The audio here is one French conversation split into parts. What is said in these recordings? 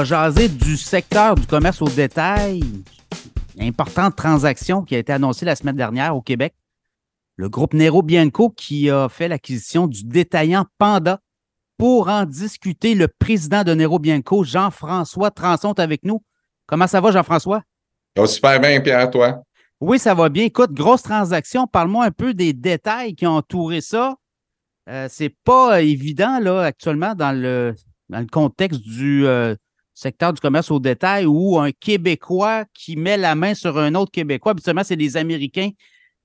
va jaser du secteur du commerce au détail. Importante transaction qui a été annoncée la semaine dernière au Québec. Le groupe Nero Bianco qui a fait l'acquisition du détaillant Panda. Pour en discuter, le président de Nero Bianco, Jean-François Transon, est avec nous. Comment ça va, Jean-François? Ça va super bien, Pierre, toi? Oui, ça va bien. Écoute, grosse transaction. Parle-moi un peu des détails qui ont entouré ça. Euh, c'est pas évident, là, actuellement, dans le, dans le contexte du euh, secteur du commerce au détail où un Québécois qui met la main sur un autre Québécois, habituellement, c'est des Américains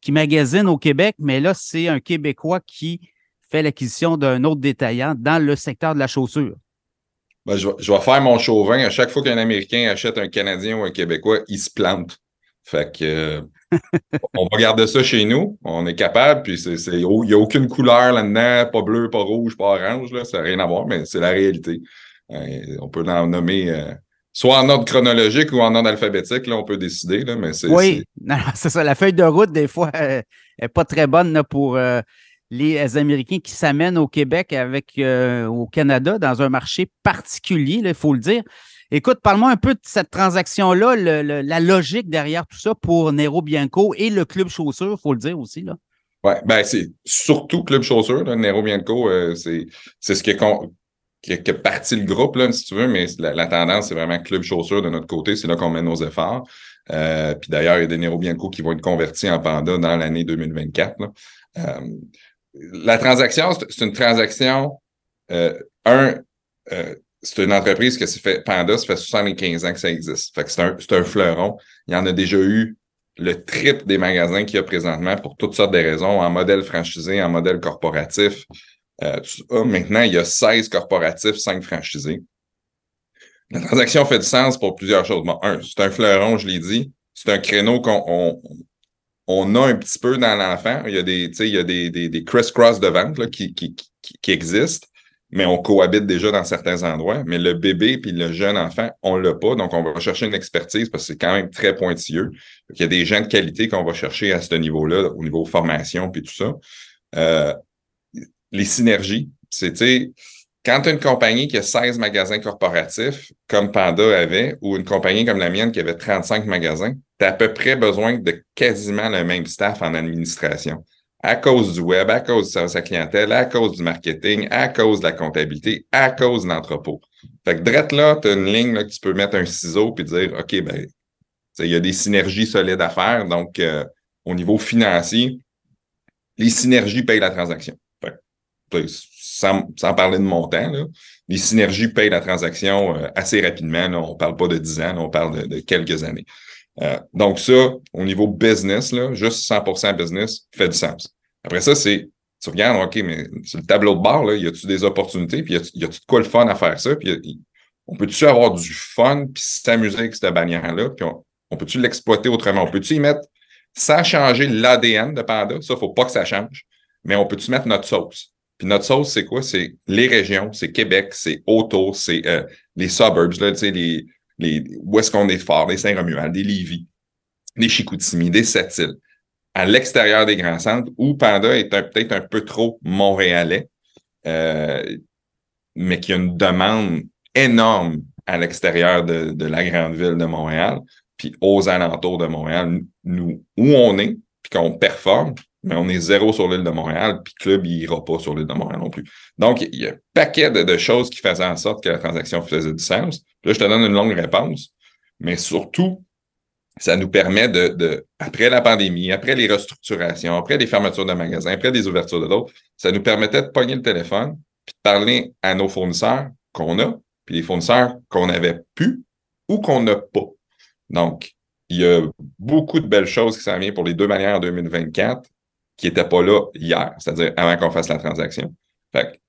qui magasinent au Québec, mais là, c'est un Québécois qui fait l'acquisition d'un autre détaillant dans le secteur de la chaussure. Ben, je, vais, faire mon chauvin. À chaque fois qu'un Américain achète un Canadien ou un Québécois, il se plante. Fait que euh, on va garder ça chez nous. On est capable. Puis il n'y a aucune couleur là-dedans, pas bleu, pas rouge, pas orange. Là, ça n'a rien à voir, mais c'est la réalité. Euh, on peut en nommer euh, soit en ordre chronologique ou en ordre alphabétique. Là, on peut décider. Là, mais c'est, oui, c'est ça. La feuille de route, des fois, n'est pas très bonne pour les Américains qui s'amènent au Québec avec au Canada dans un marché particulier, il faut le dire. Écoute, parle-moi un peu de cette transaction-là, la logique derrière tout ça pour Nero Bianco et le Club Chaussure, il faut le dire aussi. Là. Oui, ben c'est surtout Club Chaussure, Nero Bianco, euh, c'est ce qui est, qui, parti le groupe, là, si tu veux, mais la, tendance, c'est vraiment Club Chaussure de notre côté, c'est là qu'on met nos efforts. Euh, puis d'ailleurs, il y a des Nero Bianco qui vont être convertis en Panda dans l'année 2024. Euh, la transaction, c'est une transaction, un, c'est une entreprise que fait, Panda, ça fait 75 ans que ça existe. C'est un, un, fleuron. Il y en a déjà eu le triple des magasins qu'il y a présentement pour toutes sortes de raisons, en modèle franchisé, en modèle corporatif. Euh, maintenant, il y a 16 corporatifs, 5 franchisés. La transaction fait du sens pour plusieurs choses. Un, c'est un fleuron, je l'ai dit. C'est un créneau qu'on on, a un petit peu dans l'enfant. Il y a des, des, des, criss-cross de vente là, qui, qui, qui, existent mais on cohabite déjà dans certains endroits. Mais le bébé puis le jeune enfant, on l'a pas. Donc, on va chercher une expertise parce que c'est quand même très pointilleux. Il y a des gens de qualité qu'on va chercher à ce niveau-là, au niveau formation puis tout ça. Euh, les synergies, c'est, quand une compagnie qui a 16 magasins corporatifs, comme Panda avait, ou une compagnie comme la mienne qui avait 35 magasins, tu as à peu près besoin de quasiment le même staff en administration à cause du web, à cause service à clientèle, à cause du marketing, à cause de la comptabilité, à cause de l'entrepôt. Fait que drette là, tu as une ligne là, que tu peux mettre un ciseau puis dire OK, ben, il y a des synergies solides à faire. Donc, euh, au niveau financier, les synergies payent la transaction. Sans, parler de montant, les synergies payent la transaction euh, assez rapidement. On parle pas de 10 ans, on parle de, quelques années. Euh, donc, ça, au niveau business, juste 100% business fait du sens. Après ça, c'est, tu regardes, OK, mais sur le tableau de bord, là, y a-tu des opportunités, puis y a-tu quoi le fun à faire ça, puis on peut-tu avoir du fun, puis s'amuser avec cette bannière-là, puis on, peut-tu l'exploiter autrement? On peut-tu y mettre, sans changer l'ADN de Panda, ça, faut pas que ça change, mais on peut-tu mettre notre sauce? Puis notre sauce, c'est quoi? C'est les régions, c'est Québec, c'est autour, c'est euh, les suburbs, là, les, les, où est-ce qu'on est fort, les Saint-Romuald, des Lévis, des Chicoutimi, des Sept-Îles à l'extérieur des grands centres où Panda est peut-être un peu trop montréalais, euh, mais qui a une demande énorme à l'extérieur de, de, la grande ville de Montréal, puis aux alentours de Montréal, nous, où on est, puis qu'on performe, mais on est zéro sur l'île de Montréal, puis Club, il ira pas sur l'île de Montréal non plus. Donc, il y a un paquet de, de, choses qui faisaient en sorte que la transaction faisait du sens. Là, je te donne une longue réponse, mais surtout, ça nous permet de, après la pandémie, après les restructurations, après les fermetures de magasins, après les ouvertures de d'autres, ça nous permettait de pogner le téléphone, puis de parler à nos fournisseurs qu'on a, puis les fournisseurs qu'on avait pu ou qu'on n'a pas. Donc, il y a beaucoup de belles choses qui s'en viennent pour les deux manières en 2024 qui n'étaient pas là hier, c'est-à-dire avant qu'on fasse la transaction. Fait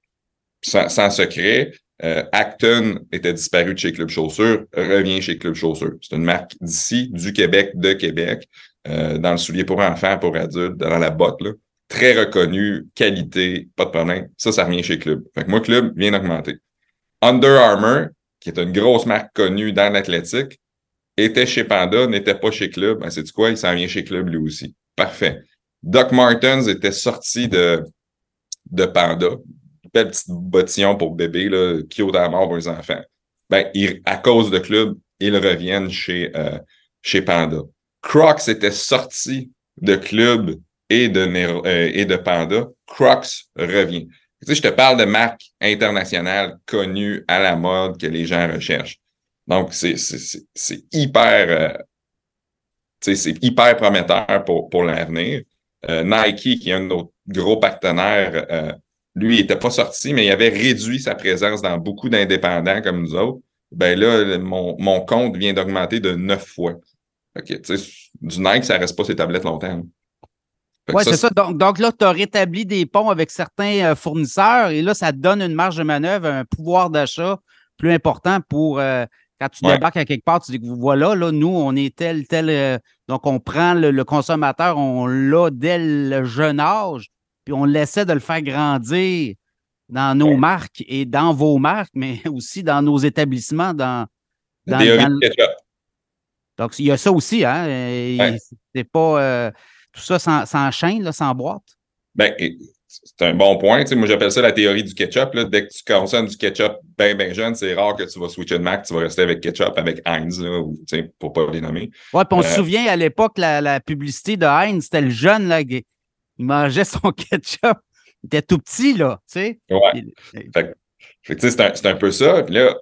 sans, sans secret, euh, Acton était disparu de chez Club Chaussure, revient chez Club Chaussure. C'est une marque d'ici, du Québec, de Québec, euh, dans le soulier pour enfants, pour adultes, dans la botte, là. Très reconnu, qualité, pas de problème. Ça, ça revient chez Club. Fait que moi, Club vient d'augmenter. Under Armour, qui est une grosse marque connue dans l'athlétique, était chez Panda, n'était pas chez Club. Ben, c'est du quoi? Il s'en vient chez Club lui aussi. Parfait. Doc Martens était sorti de, de Panda belle petite bottillon pour bébé, là, qui à mort pour les enfants. ben, à cause de club, ils reviennent chez, euh, chez Panda. Crocs était sorti de club et de, euh, et de Panda. Crocs revient. Tu sais, je te parle de marques internationales connues à la mode que les gens recherchent. Donc, c'est hyper, euh, hyper prometteur pour, pour l'avenir. Euh, Nike, qui est un de nos gros partenaires, euh, lui, il n'était pas sorti, mais il avait réduit sa présence dans beaucoup d'indépendants comme nous autres. Ben là, mon, mon compte vient d'augmenter de neuf fois. OK, du Nike, ça ne reste pas ses tablettes longtemps. Oui, c'est ça. Donc, donc là, tu as rétabli des ponts avec certains euh, fournisseurs et là, ça te donne une marge de manœuvre, un pouvoir d'achat plus important pour quand tu débarques à quelque part, tu dis que voilà, là, nous, on est tel, tel. Euh, donc, on prend le, consommateur, on l'a dès le jeune âge, puis on essaie de le faire grandir dans nos marques et dans vos marques, mais aussi dans nos établissements, dans. dans, dans Donc, il y a ça aussi, hein? C'est pas. Euh, tout ça s'enchaîne, sans boîte? C'est un bon point. moi, j'appelle ça la théorie du ketchup. Là. Dès que tu consommes du ketchup bien, bien jeune, c'est rare que tu vas switcher de marque. Tu vas rester avec ketchup, avec Heinz, là, ou, pour pas les nommer. Oui, puis on se euh, souvient à l'époque, la, la, publicité de Heinz, c'était le jeune, là, il mangeait son ketchup. Il était tout petit, là, tu sais. Ouais. c'est un, un, peu ça. Puis là,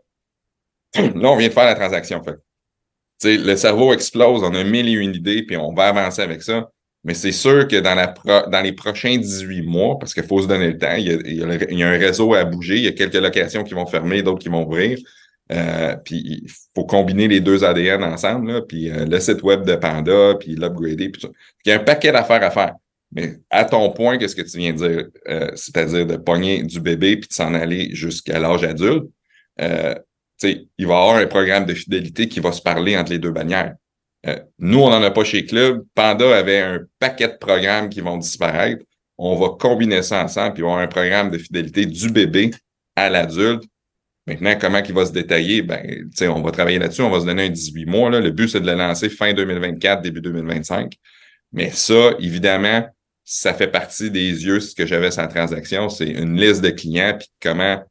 là, on vient de faire la transaction. Fait. le cerveau explose, on a mille et une idées, puis on va avancer avec ça. Mais c'est sûr que dans, la dans les prochains 18 mois, parce qu'il faut se donner le temps, il y, a, un réseau à bouger, il y a quelques locations qui vont fermer, d'autres qui vont ouvrir. Euh, puis il faut combiner les deux ADN ensemble, là, puis euh, le site web de Panda, puis l'upgrader, puis Il y a un paquet d'affaires à faire. Mais à ton point, qu'est-ce que tu viens de dire? Euh, c'est-à-dire de pogner du bébé puis de s'en aller jusqu'à l'âge adulte. Euh, il va y avoir un programme de fidélité qui va se parler entre les deux bannières. Euh, nous, on n'en a pas chez Club. Panda avait un paquet de programmes qui vont disparaître. On va combiner ça ensemble, puis avoir un programme de fidélité du bébé à l'adulte. Maintenant, comment il va se détailler? Ben, on va travailler là-dessus, on va se donner un 18 mois. Là. Le but, c'est de le lancer fin 2024, début 2025. Mais ça, évidemment, ça fait partie des yeux, ce que j'avais sans transaction, c'est une liste de clients, puis comment,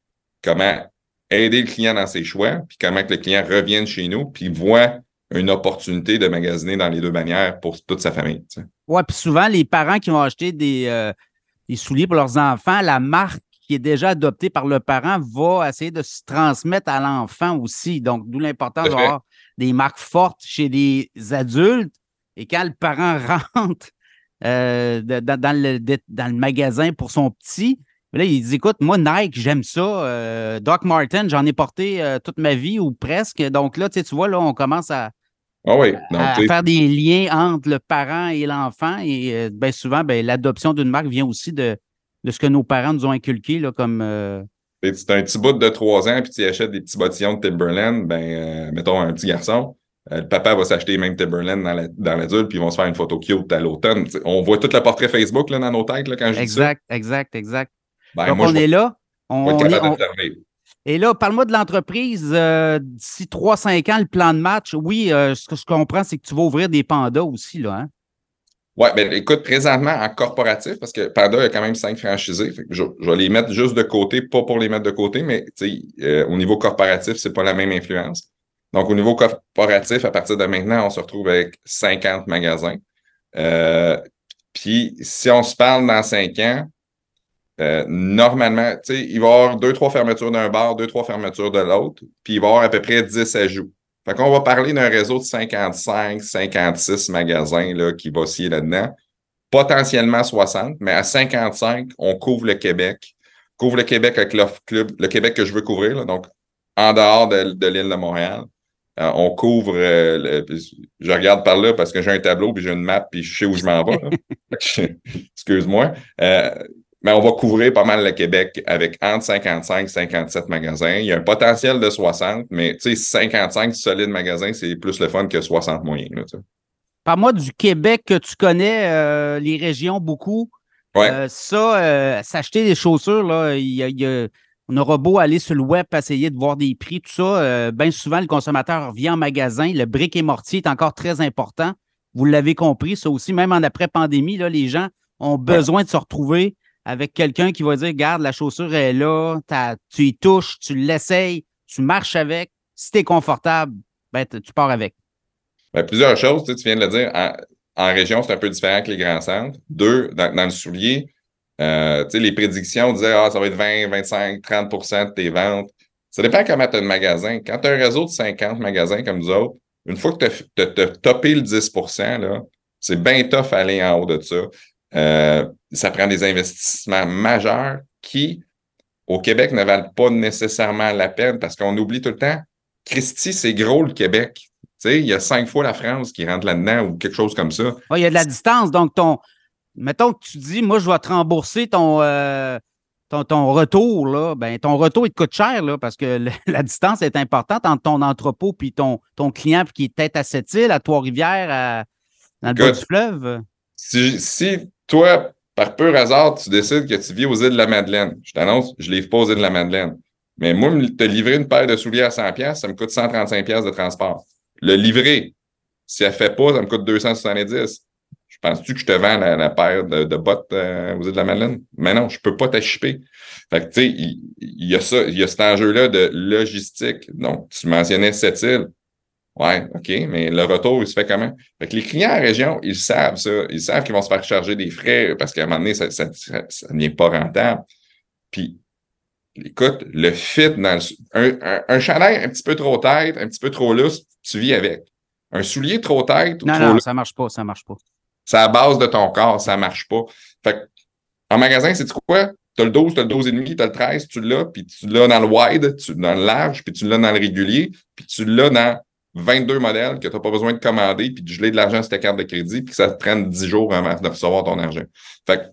comment aider le client dans ses choix, puis comment que le client revienne chez nous, puis voit une opportunité de magasiner dans les deux manières pour toute sa famille. Oui, puis souvent, les parents qui vont acheter des, euh, des, souliers pour leurs enfants, la marque qui est déjà adoptée par le parent va essayer de se transmettre à l'enfant aussi. Donc, d'où l'importance d'avoir des marques fortes chez les adultes. Et quand le parent rentre euh, dans, le, dans, le, magasin pour son petit, là, il dit Écoute, moi, Nike, j'aime ça. Euh, Doc Martin, j'en ai porté toute ma vie ou presque. Donc là, tu vois, là, on commence à, ah oui. à, faire des liens entre le parent et l'enfant. Et euh, bien souvent, ben, l'adoption d'une marque vient aussi de, de ce que nos parents nous ont inculqué là, comme. Euh... C'est un petit bout de trois ans, puis tu achètes des petits bottillons de Timberland, ben, euh, mettons un petit garçon. Euh, le papa va s'acheter même Timberland dans l'adulte, puis ils vont se faire une photo cute à l'automne. On voit tout le portrait Facebook là, dans nos têtes là, quand je exact, dis ça. Exact, exact, exact. Ben, Donc, on est là. On, on, est, on, et là, parle-moi de l'entreprise. Euh, d'ici 3-5 ans, le plan de match, oui, euh, ce que je comprends, c'est que tu vas ouvrir des pandas aussi, là. Hein? Oui, bien, écoute, présentement en corporatif, parce que Panda a quand même cinq franchisés. je, vais les mettre juste de côté, pas pour les mettre de côté, mais euh, au niveau corporatif, c'est pas la même influence. Donc, au niveau corporatif, à partir de maintenant, on se retrouve avec 50 magasins. Puis, si on se parle dans cinq ans, euh, normalement, il va y avoir deux, trois fermetures d'un bar, deux, trois fermetures de l'autre, puis il va y avoir à peu près 10 ajouts. Fait qu'on va parler d'un réseau de 55, 56 magasins là, qui va osciller là-dedans. Potentiellement 60, mais à 55, on couvre le Québec. Couvre le Québec avec l'offre club, le Québec que je veux couvrir, donc en dehors de, l'île de Montréal. Euh, on couvre, euh, je regarde par là parce que j'ai un tableau, puis j'ai une map, puis je sais où je m'en vais. Excuse-moi mais on va couvrir pas mal le Québec avec entre 55 et 57 magasins. Il y a un potentiel de 60, mais tu sais, 55 solides magasins, c'est plus le fun que 60 moyens. Par-moi du Québec que tu connais, euh, les régions beaucoup. Ouais. Euh, ça, euh, s'acheter des chaussures, là, il y a, on aura beau aller sur le web, essayer de voir des prix, tout ça. Bien souvent, le consommateur vient en magasin. Le brique et mortier est encore très important. Vous l'avez compris, ça aussi, même en après-pandémie, les gens ont besoin de se retrouver avec quelqu'un qui va dire Garde, la chaussure est là, tu y touches, tu l'essayes, tu marches avec, Si tu es confortable, ben, tu pars avec. Ben, plusieurs choses, tu, viens de le dire. En, région, c'est un peu différent que les grands centres. Deux, dans, le soulier, euh, les prédictions disaient ah, ça va être 20, 25, 30% de tes ventes. Ça dépend comment tu as un magasin. Quand tu as un réseau de 50 magasins comme nous autres, une fois que tu as, topé le 10% c'est bien tough aller en haut de ça. Euh, ça prend des investissements majeurs qui, au Québec, ne valent pas nécessairement la peine parce qu'on oublie tout le temps, Christy, c'est gros le Québec. Il y a cinq fois la France qui rentre là-dedans ou quelque chose comme ça. il y a de la distance. Donc, ton, mettons que tu dis, moi, je vais te rembourser ton, euh, ton, retour, là, ben, ton retour, il te coûte cher là, parce que la distance est importante entre ton entrepôt et ton, ton client qui est peut-être à Sept-Îles, à Trois-Rivières, dans le bas du fleuve. Si, si, toi, par pur hasard, tu décides que tu vis aux îles de la Madeleine, je t'annonce, je ne livre pas aux îles de la Madeleine. Mais moi, te livrer une paire de souliers à 100$, ça me coûte 135$ de transport. Le livrer, si elle ne fait pas, ça me coûte 270$. Penses-tu que je te vends la, paire de, bottes euh, aux îles de la Madeleine? Mais non, je ne peux pas t'achipper. Fait que, tu sais, il, y a ça, il y a cet enjeu-là de logistique. Donc, tu mentionnais cette île. Ouais, OK, mais le retour, il se fait comment? Fait que les clients en région, ils savent ça. Ils savent qu'ils vont se faire charger des frais parce qu'à un moment donné, ça, ça, n'est pas rentable. Puis, écoute, le fit dans un, un, un, chandail un petit peu trop tête, un petit peu trop lousse, tu vis avec. Un soulier trop tête ou non, trop non, ça marche pas, ça marche pas. C'est à la base de ton corps, ça marche pas. Fait en magasin, c'est quoi? Tu as le 12, tu as le 12,5, tu as le 13, tu l'as, puis tu l'as dans le wide, tu, dans le large, puis tu l'as dans le régulier, puis tu l'as dans 22 modèles que tu n'as pas besoin de commander, puis de geler de l'argent sur ta carte de crédit, puis que ça te prenne 10 jours avant de recevoir ton argent. Fait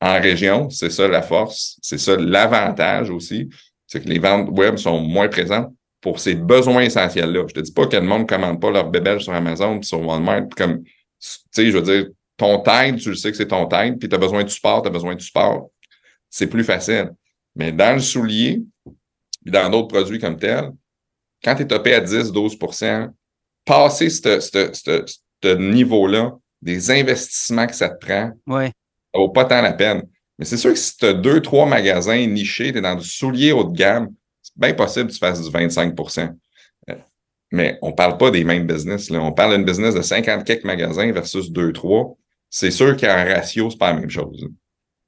en région, c'est ça la force, c'est ça l'avantage aussi, c'est que les ventes web sont moins présentes pour ces besoins essentiels-là. Je te dis pas que le monde ne commande pas leur bébelle sur Amazon puis sur Walmart, comme tu sais, je veux dire, ton tête, tu le sais que c'est ton tête, puis tu as besoin de support, tu as besoin de support. C'est plus facile. Mais dans le soulier, puis dans d'autres produits comme tel, quand tu es topé à 10, 12% passer ce niveau-là, des investissements que ça te prend, ouais. ça vaut pas tant la peine. Mais c'est sûr que si tu as deux, trois magasins nichés, tu es dans du soulier haut de gamme, c'est bien possible que tu fasses du 25% mais on ne parle pas des mêmes business. Là. On parle d'une business de 50 quelques magasins versus 2-3. C'est sûr qu'en ratio, ce n'est pas la même chose.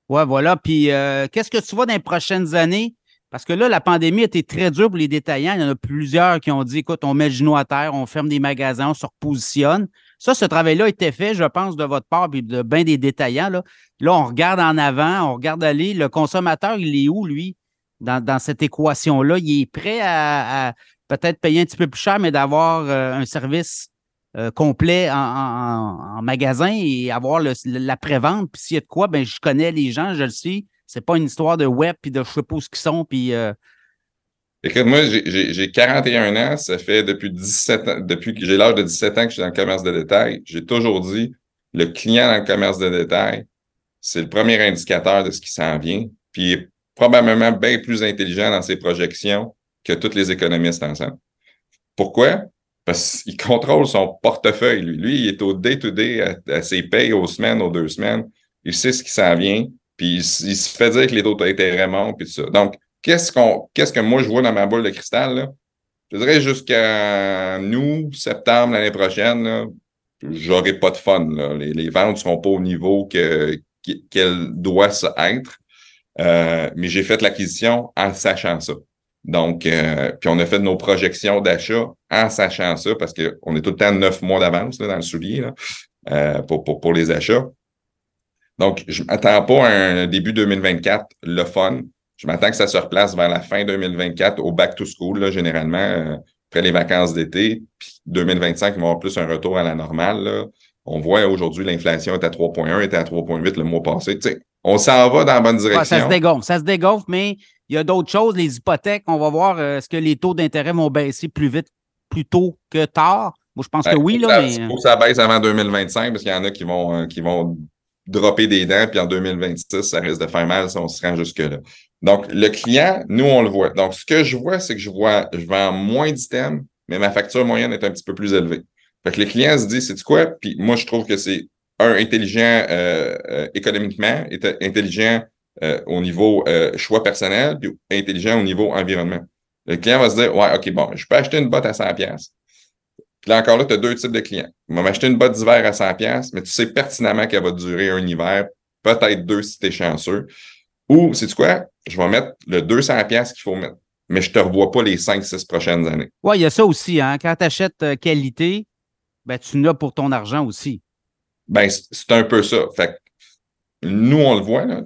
Oui, voilà. Puis euh, qu'est-ce que tu vois dans les prochaines années? Parce que là, la pandémie a été très dure pour les détaillants. Il y en a plusieurs qui ont dit écoute, on met le genou à terre, on ferme des magasins, on se repositionne. Ça, ce travail-là a été fait, je pense, de votre part, puis de bien des détaillants. Là. là, on regarde en avant, on regarde aller. Le consommateur, il est où, lui, dans, cette équation-là? Il est prêt à, peut-être payer un petit peu plus cher, mais d'avoir euh, un service euh, complet en, magasin et avoir la prévente. Puis s'il y a de quoi, ben je connais les gens, je le sais. C'est pas une histoire de web puis de je sais pas où ils sont. Puis, euh, Écoute, moi, j'ai 41 ans. Ça fait depuis 17 ans, depuis que j'ai l'âge de 17 ans que je suis dans le commerce de détail. J'ai toujours dit, le client dans le commerce de détail, c'est le premier indicateur de ce qui s'en vient. Puis probablement bien plus intelligent dans ses projections que tous les économistes ensemble. Pourquoi? Parce qu'il contrôle son portefeuille, lui. Lui, il est au day-to-day, à, ses payes aux semaines, aux deux semaines. Il sait ce qui s'en vient, il, se fait dire que les autres étaient vraiment, puis tout ça. Donc, qu'est-ce qu'on, qu'est-ce que moi je vois dans ma boule de cristal? Je dirais jusqu'à nous, septembre l'année prochaine, j'aurai pas de fun. Les, ventes ne seront pas au niveau que, qu'elles doivent être. Euh, mais j'ai fait l'acquisition en sachant ça. Donc, euh, puis on a fait nos projections d'achat en sachant ça, parce qu'on est tout le temps neuf mois d'avance dans le soulier euh, pour, pour, les achats. Donc, je ne m'attends pas à un début 2024 le fun. Je m'attends que ça se replace vers la fin 2024 au back to school, là, généralement, euh, après les vacances d'été. Puis 2025, il va y avoir plus un retour à la normale. Là. On voit aujourd'hui, l'inflation est à 3,1, était à 3,8 le mois passé. On s'en va dans la bonne direction. ça se dégonfle, ça se dégonfle, mais il y a d'autres choses, les hypothèques. On va voir euh, est-ce que les taux d'intérêt vont baisser plus vite, plus tôt que tard? Moi, je pense que oui. Là, mais... faut que ça baisse avant 2025 parce qu'il y en a qui vont, euh, qui vont dropper des dents, puis en 2026, ça risque de faire mal si on se rend jusque-là. Donc, le client, nous, on le voit. Donc, ce que je vois, c'est que je vois, je vends moins d'items, mais ma facture moyenne est un petit peu plus élevée. Fait que le client se dit, c'est quoi? Puis moi, je trouve que c'est un intelligent euh, économiquement, intelligent euh, au niveau euh, choix personnel, puis intelligent au niveau environnement. Le client va se dire, ouais, OK, bon, je peux acheter une botte à 100 pièces. Puis là, encore là, tu as deux types de clients. Il va m'acheter une botte d'hiver à 100 pièces, mais tu sais pertinemment qu'elle va durer un hiver, peut-être deux si tu es chanceux. Ou, c'est quoi? Je vais mettre le 200 pièces qu'il faut mettre, mais je te revois pas les 5-6 prochaines années. Oui, il y a ça aussi. Hein? Quand tu achètes euh, qualité, ben, tu n'as pour ton argent aussi. Ben, c'est un peu ça. Fait nous, on le voit, là,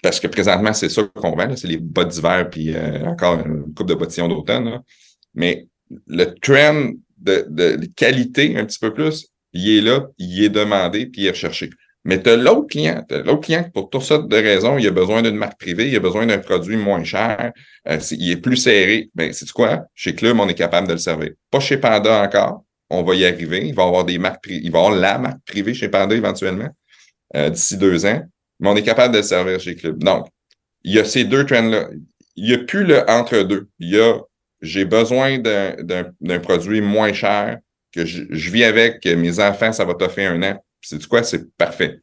parce que présentement, c'est ça qu'on vend, c'est les bottes d'hiver, puis euh, encore une coupe de bottillons d'automne. Mais le trend de, de, qualité un petit peu plus, il est là, il est demandé, puis il est recherché. Mais tu as l'autre client, l'autre client pour toutes sortes de raisons, il a besoin d'une marque privée, il a besoin d'un produit moins cher, euh, il est plus serré. Ben, c'est quoi? Chez Club, on est capable de le servir. Pas chez Panda encore, on va y arriver. Il va avoir des marques il va avoir la marque privée chez Panda éventuellement, euh, d'ici deux ans. Mais on est capable de le servir chez Club. Donc, il y a ces deux trends-là. Il n'y a plus le entre-deux. Il y a j'ai besoin d'un produit moins cher que je, vis avec, mes enfants, ça va t'offrir un an. C'est quoi? C'est parfait.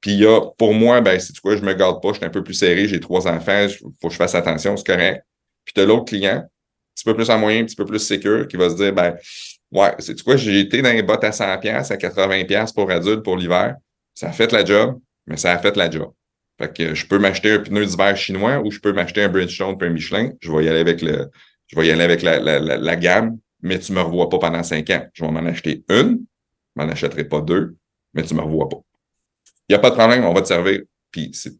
Puis il y a, pour moi, ben, c'est quoi, je me garde pas, je suis un peu plus serré, j'ai trois enfants, il faut que je fasse attention, c'est correct. Puis tu as l'autre client, un petit peu plus en moyen, un petit peu plus sécure, qui va se dire, ben, Ouais, c'est quoi, j'ai été dans les bottes à 100$, à 80$ pour adultes pour l'hiver. Ça a fait la job, mais ça a fait la job. Fait que je peux m'acheter un pneu d'hiver chinois ou je peux m'acheter un Bridgestone un Michelin. Je vais y aller avec le, je vais y aller avec la, la, la, gamme, mais tu me revois pas pendant cinq ans. Je vais m'en acheter une, je m'en achèterai pas deux, mais tu me revois pas. Il n'y a pas de problème, on va te servir, puis c'est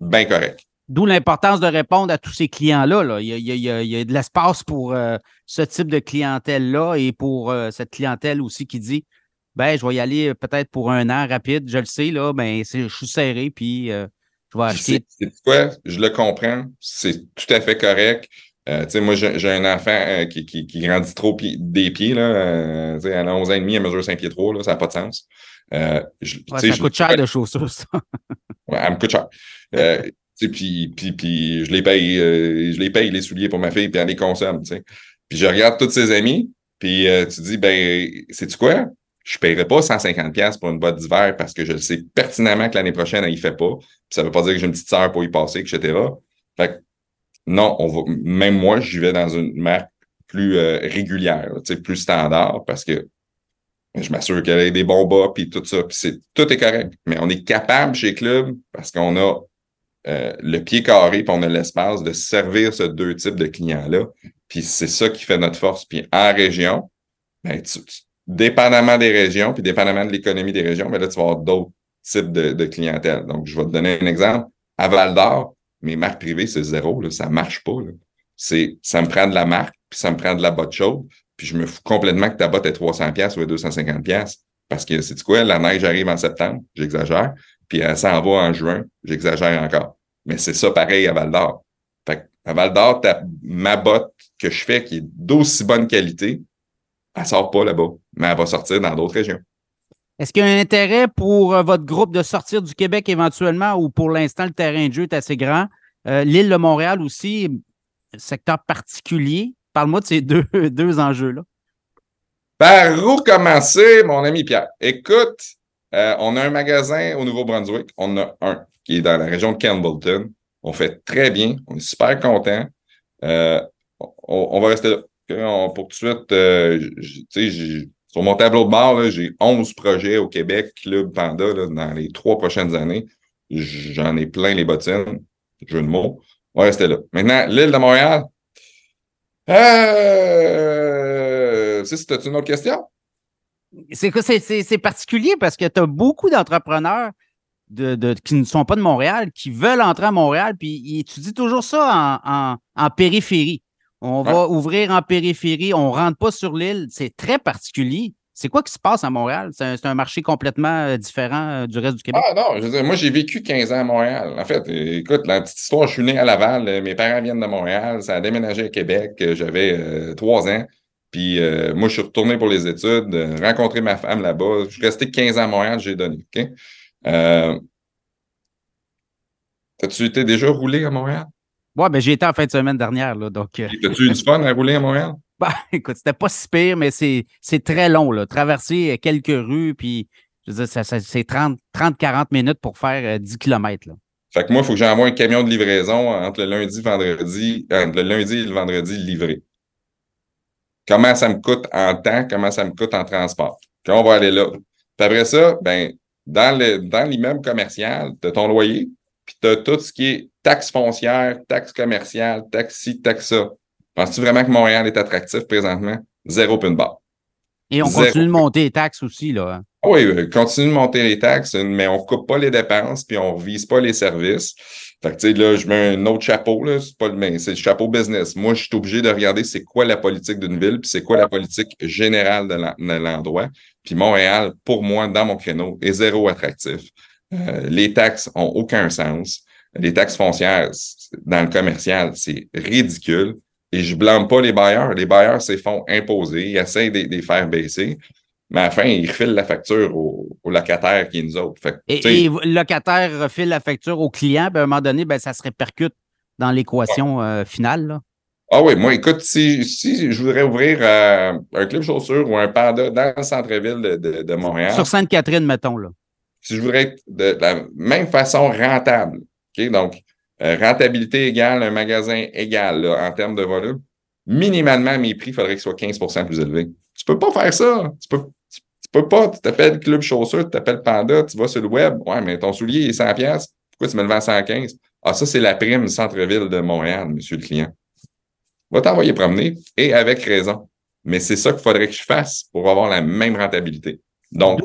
bien correct. D'où l'importance de répondre à tous ces clients-là. Il, y a, de l'espace pour euh, ce type de clientèle-là et pour euh, cette clientèle aussi qui dit ben, je vais y aller euh, peut-être pour un an rapide, je le sais, là, ben, je suis serré, puis je vais acheter. C'est quoi? Je le comprends. C'est tout à fait correct. Tu sais, moi, j'ai un enfant qui, qui, grandit trop des pieds. Là, sais, elle a 11 ans et demi, elle mesure 5 pieds 3, là, ça n'a pas de sens. ça coûte cher de chaussures, ça. ouais, elle me coûte cher. Puis, puis, puis je les paye, euh, je les paye les souliers pour ma fille, puis elle les consomme. sais. Puis je regarde tous ses amis, puis euh, tu dis, ben, sais-tu quoi? Je ne paierai pas 150$ pour une boîte d'hiver parce que je sais pertinemment que l'année prochaine, elle y fait pas. Puis ça ne veut pas dire que j'ai une petite sœur pour y passer, etc. Fait que, non, on va, même moi, j'y vais dans une marque plus euh, régulière, plus standard, parce que je m'assure qu'elle ait des bons bas, puis tout ça. Puis c'est, tout est correct. Mais on est capable chez Club, parce qu'on a euh, le pied carré, puis on a l'espace de servir ce deux types de clients-là. Puis c'est ça qui fait notre force. Puis en région, ben, dépendamment des régions, puis dépendamment de l'économie des régions, ben là, tu vas avoir d'autres types de, clientèle. Donc, je vais te donner un exemple. À Val d'Or, mes marques privées, c'est zéro. Là, ça marche pas. C'est, ça me prend de la marque, puis ça me prend de la botte chaude, puis je me fous complètement que ta botte est 300$ ou 250$. Parce que, c'est quoi, la neige arrive en septembre, j'exagère puis elle s'en va en juin, j'exagère encore. Mais c'est ça pareil à Val d'Or. Fait à Val d'Or, ma botte que je fais qui est d'aussi bonne qualité, elle sort pas là-bas, mais elle va sortir dans d'autres régions. Est-ce qu'il y a un intérêt pour euh, votre groupe de sortir du Québec éventuellement ou pour l'instant le terrain de jeu est assez grand? Euh, l'île de Montréal aussi, secteur particulier. Parle-moi de ces deux, deux enjeux-là. Par où commencer, mon ami Pierre? Écoute, euh, on a un magasin au Nouveau-Brunswick. On a un qui est dans la région de Campbellton. On fait très bien. On est super content. On, va rester là. pour tout de suite, euh, sur mon tableau de bord, j'ai 11 projets au Québec, Club Panda, dans les trois prochaines années. J'en ai plein les bottines. Jeu de mots. On va rester là. Maintenant, l'île de Montréal. Euh, c'est une autre question? C'est particulier parce que tu as beaucoup d'entrepreneurs de, qui ne sont pas de Montréal, qui veulent entrer à Montréal, puis tu dis toujours ça en, périphérie. On va ouvrir en périphérie, on ne rentre pas sur l'île. C'est très particulier. C'est quoi qui se passe à Montréal? C'est un, marché complètement euh, différent euh, du reste du Québec? Ah non, moi j'ai vécu 15 ans à Montréal. En fait, écoute, la petite histoire, je suis né à Laval, euh, mes parents viennent de Montréal, ça a déménagé à Québec, j'avais trois ans. Puis euh, moi, je suis retourné pour les études, euh, rencontrer ma femme là-bas. Je suis resté 15 ans à Montréal, j'ai donné. OK? Euh, As-tu été déjà roulé à Montréal? Oui, ben, j'ai été en fin de semaine dernière. Là, donc, As-tu eu du fun à rouler à Montréal? Ben, écoute, c'était pas si pire, mais c'est très long. Là. Traverser quelques rues, puis je veux dire, c'est 30-40 minutes pour faire 10 km. Là. Fait que moi, il faut que j'envoie un camion de livraison entre le lundi et vendredi, entre le lundi et le vendredi livré. Comment ça me coûte en temps, comment ça me coûte en transport? Puis on va aller là. Puis après ça, ben, dans le dans l'immeuble commercial, tu as ton loyer, puis tu as tout ce qui est taxe foncière, taxe commerciale, taxe ci, taxe ça. Penses-tu vraiment que Montréal est attractif présentement? Zéro pin barre. Et on continue de monter les taxes aussi, là. Hein. Oui, euh, continue de monter les taxes, mais on ne coupe pas les dépenses, puis on ne vise pas les services. Fait que, tu sais, là, je mets un autre chapeau, là, c'est pas le c'est le chapeau business. Moi, je suis obligé de regarder c'est quoi la politique d'une ville, puis c'est quoi la politique générale de l'endroit. Puis Montréal, pour moi, dans mon créneau, est zéro attractif. Euh, les taxes ont aucun sens. Les taxes foncières dans le commercial, c'est ridicule. Et je blâme pas les bailleurs. Les bailleurs se font imposer. Ils essayent de, les faire baisser. Mais à la fin, ils refilent la facture aux, locataires qui nous autres. et, le locataire refile la facture au client, ben, à un moment donné, ben, ça se répercute dans l'équation euh, finale. Ah oui, moi, écoute, si, je voudrais ouvrir euh, un club chaussure ou un panda dans le centre-ville de, Montréal. Sur Sainte-Catherine, mettons, là. Si je voudrais être de, la même façon rentable, OK? Donc, euh, rentabilité égale, un magasin égal en termes de volume, minimalement, mes prix, il faudrait qu'ils soient 15% plus élevés. Tu peux pas faire ça. Tu peux, tu, peux pas. Tu t'appelles Club Chaussure, tu t'appelles Panda, tu vas sur le web. Ouais, mais ton soulier est 100 Pourquoi tu me le vends à 115? Ah, ça, c'est la prime centre-ville de Montréal, monsieur le client va t'envoyer promener et avec raison. Mais c'est ça qu'il faudrait que je fasse pour avoir la même rentabilité. Donc.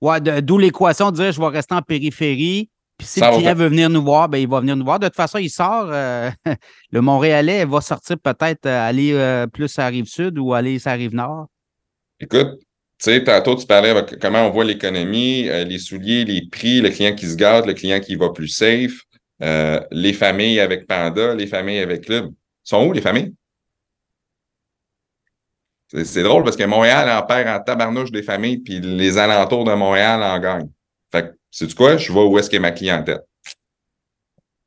D'où l'équation de dire je vais rester en périphérie. Puis si le client veut venir nous voir, ben, il va venir nous voir. De toute façon, il sort. Euh, le Montréalais va sortir peut-être euh, aller euh, plus à la rive sud ou aller à la rive nord. Écoute, tu sais, tantôt, tu parlais de comment on voit l'économie, les souliers, les prix, le client qui se garde, le client qui va plus safe, les familles avec Panda, les familles avec Club. Sont où les familles? C'est drôle parce que Montréal en perd en tabarnouche des familles, puis les alentours de Montréal en gagnent. Fait que, sais-tu quoi? Je vois où est-ce qu'est ma clientèle.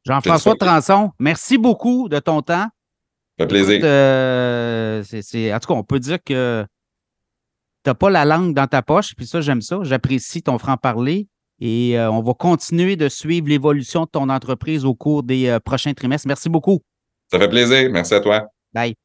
Jean-François Transon, merci beaucoup de ton temps. Ça fait plaisir. Euh, en tout cas, on peut dire que tu n'as pas la langue dans ta poche, puis ça, j'aime ça. J'apprécie ton franc-parler. Et euh, on va continuer de suivre l'évolution de ton entreprise au cours des euh, prochains trimestres. Merci beaucoup. Ça fait plaisir. Merci à toi. Bye.